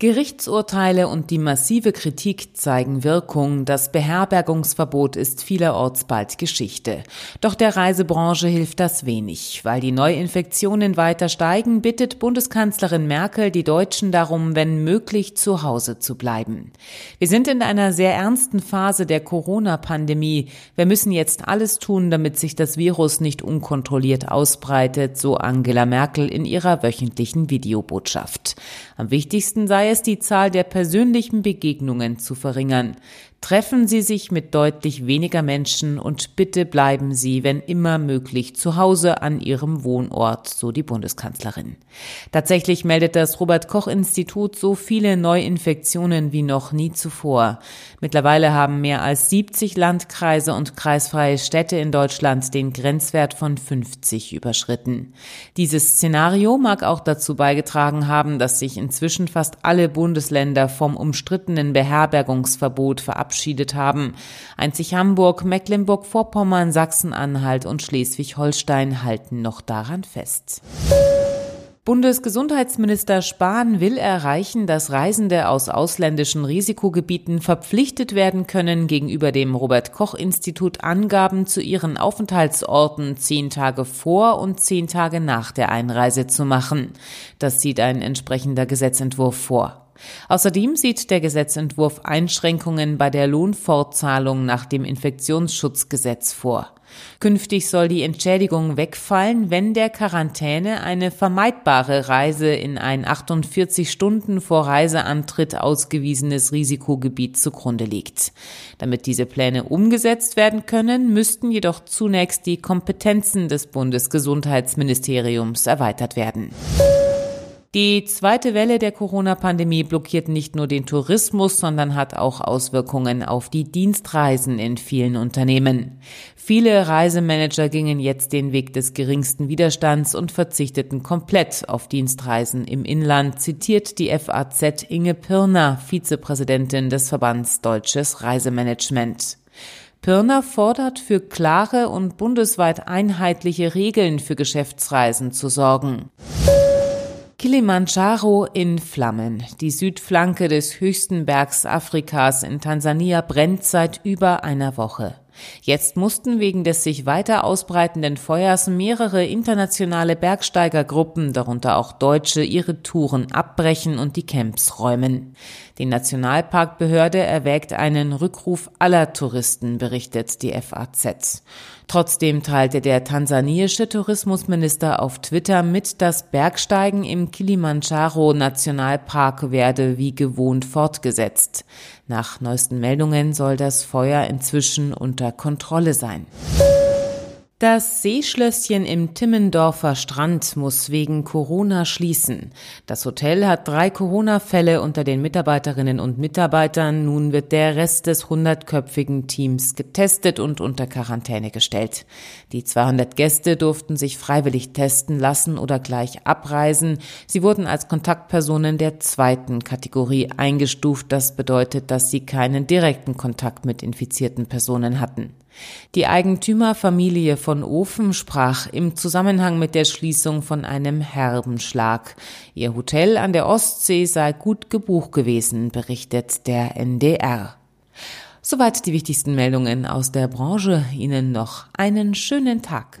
Gerichtsurteile und die massive Kritik zeigen Wirkung. Das Beherbergungsverbot ist vielerorts bald Geschichte. Doch der Reisebranche hilft das wenig. Weil die Neuinfektionen weiter steigen, bittet Bundeskanzlerin Merkel die Deutschen darum, wenn möglich zu Hause zu bleiben. Wir sind in einer sehr ernsten Phase der Corona-Pandemie. Wir müssen jetzt alles tun, damit sich das Virus nicht unkontrolliert ausbreitet, so Angela Merkel in ihrer wöchentlichen Videobotschaft. Am wichtigsten sei es, die Zahl der persönlichen Begegnungen zu verringern. Treffen Sie sich mit deutlich weniger Menschen und bitte bleiben Sie, wenn immer möglich, zu Hause an Ihrem Wohnort, so die Bundeskanzlerin. Tatsächlich meldet das Robert Koch Institut so viele Neuinfektionen wie noch nie zuvor. Mittlerweile haben mehr als 70 Landkreise und kreisfreie Städte in Deutschland den Grenzwert von 50 überschritten. Dieses Szenario mag auch dazu beigetragen haben, dass sich inzwischen fast alle Bundesländer vom umstrittenen Beherbergungsverbot verabschieden verabschiedet haben. Einzig Hamburg, Mecklenburg-Vorpommern, Sachsen-Anhalt und Schleswig-Holstein halten noch daran fest. Bundesgesundheitsminister Spahn will erreichen, dass Reisende aus ausländischen Risikogebieten verpflichtet werden können, gegenüber dem Robert Koch Institut Angaben zu ihren Aufenthaltsorten zehn Tage vor und zehn Tage nach der Einreise zu machen. Das sieht ein entsprechender Gesetzentwurf vor. Außerdem sieht der Gesetzentwurf Einschränkungen bei der Lohnfortzahlung nach dem Infektionsschutzgesetz vor. Künftig soll die Entschädigung wegfallen, wenn der Quarantäne eine vermeidbare Reise in ein 48 Stunden vor Reiseantritt ausgewiesenes Risikogebiet zugrunde liegt. Damit diese Pläne umgesetzt werden können, müssten jedoch zunächst die Kompetenzen des Bundesgesundheitsministeriums erweitert werden. Die zweite Welle der Corona-Pandemie blockiert nicht nur den Tourismus, sondern hat auch Auswirkungen auf die Dienstreisen in vielen Unternehmen. Viele Reisemanager gingen jetzt den Weg des geringsten Widerstands und verzichteten komplett auf Dienstreisen im Inland, zitiert die FAZ Inge Pirner, Vizepräsidentin des Verbands Deutsches Reisemanagement. Pirner fordert für klare und bundesweit einheitliche Regeln für Geschäftsreisen zu sorgen. Kilimanjaro in Flammen. Die Südflanke des höchsten Bergs Afrikas in Tansania brennt seit über einer Woche. Jetzt mussten wegen des sich weiter ausbreitenden Feuers mehrere internationale Bergsteigergruppen, darunter auch Deutsche, ihre Touren abbrechen und die Camps räumen. Die Nationalparkbehörde erwägt einen Rückruf aller Touristen, berichtet die FAZ. Trotzdem teilte der tansanische Tourismusminister auf Twitter mit, dass Bergsteigen im Kilimanjaro Nationalpark werde wie gewohnt fortgesetzt. Nach neuesten Meldungen soll das Feuer inzwischen unter Kontrolle sein. Das Seeschlösschen im Timmendorfer Strand muss wegen Corona schließen. Das Hotel hat drei Corona-Fälle unter den Mitarbeiterinnen und Mitarbeitern. Nun wird der Rest des hundertköpfigen Teams getestet und unter Quarantäne gestellt. Die 200 Gäste durften sich freiwillig testen lassen oder gleich abreisen. Sie wurden als Kontaktpersonen der zweiten Kategorie eingestuft. Das bedeutet, dass sie keinen direkten Kontakt mit infizierten Personen hatten. Die Eigentümerfamilie von Ofen sprach im Zusammenhang mit der Schließung von einem herben Schlag. Ihr Hotel an der Ostsee sei gut gebucht gewesen, berichtet der NDR. Soweit die wichtigsten Meldungen aus der Branche. Ihnen noch einen schönen Tag.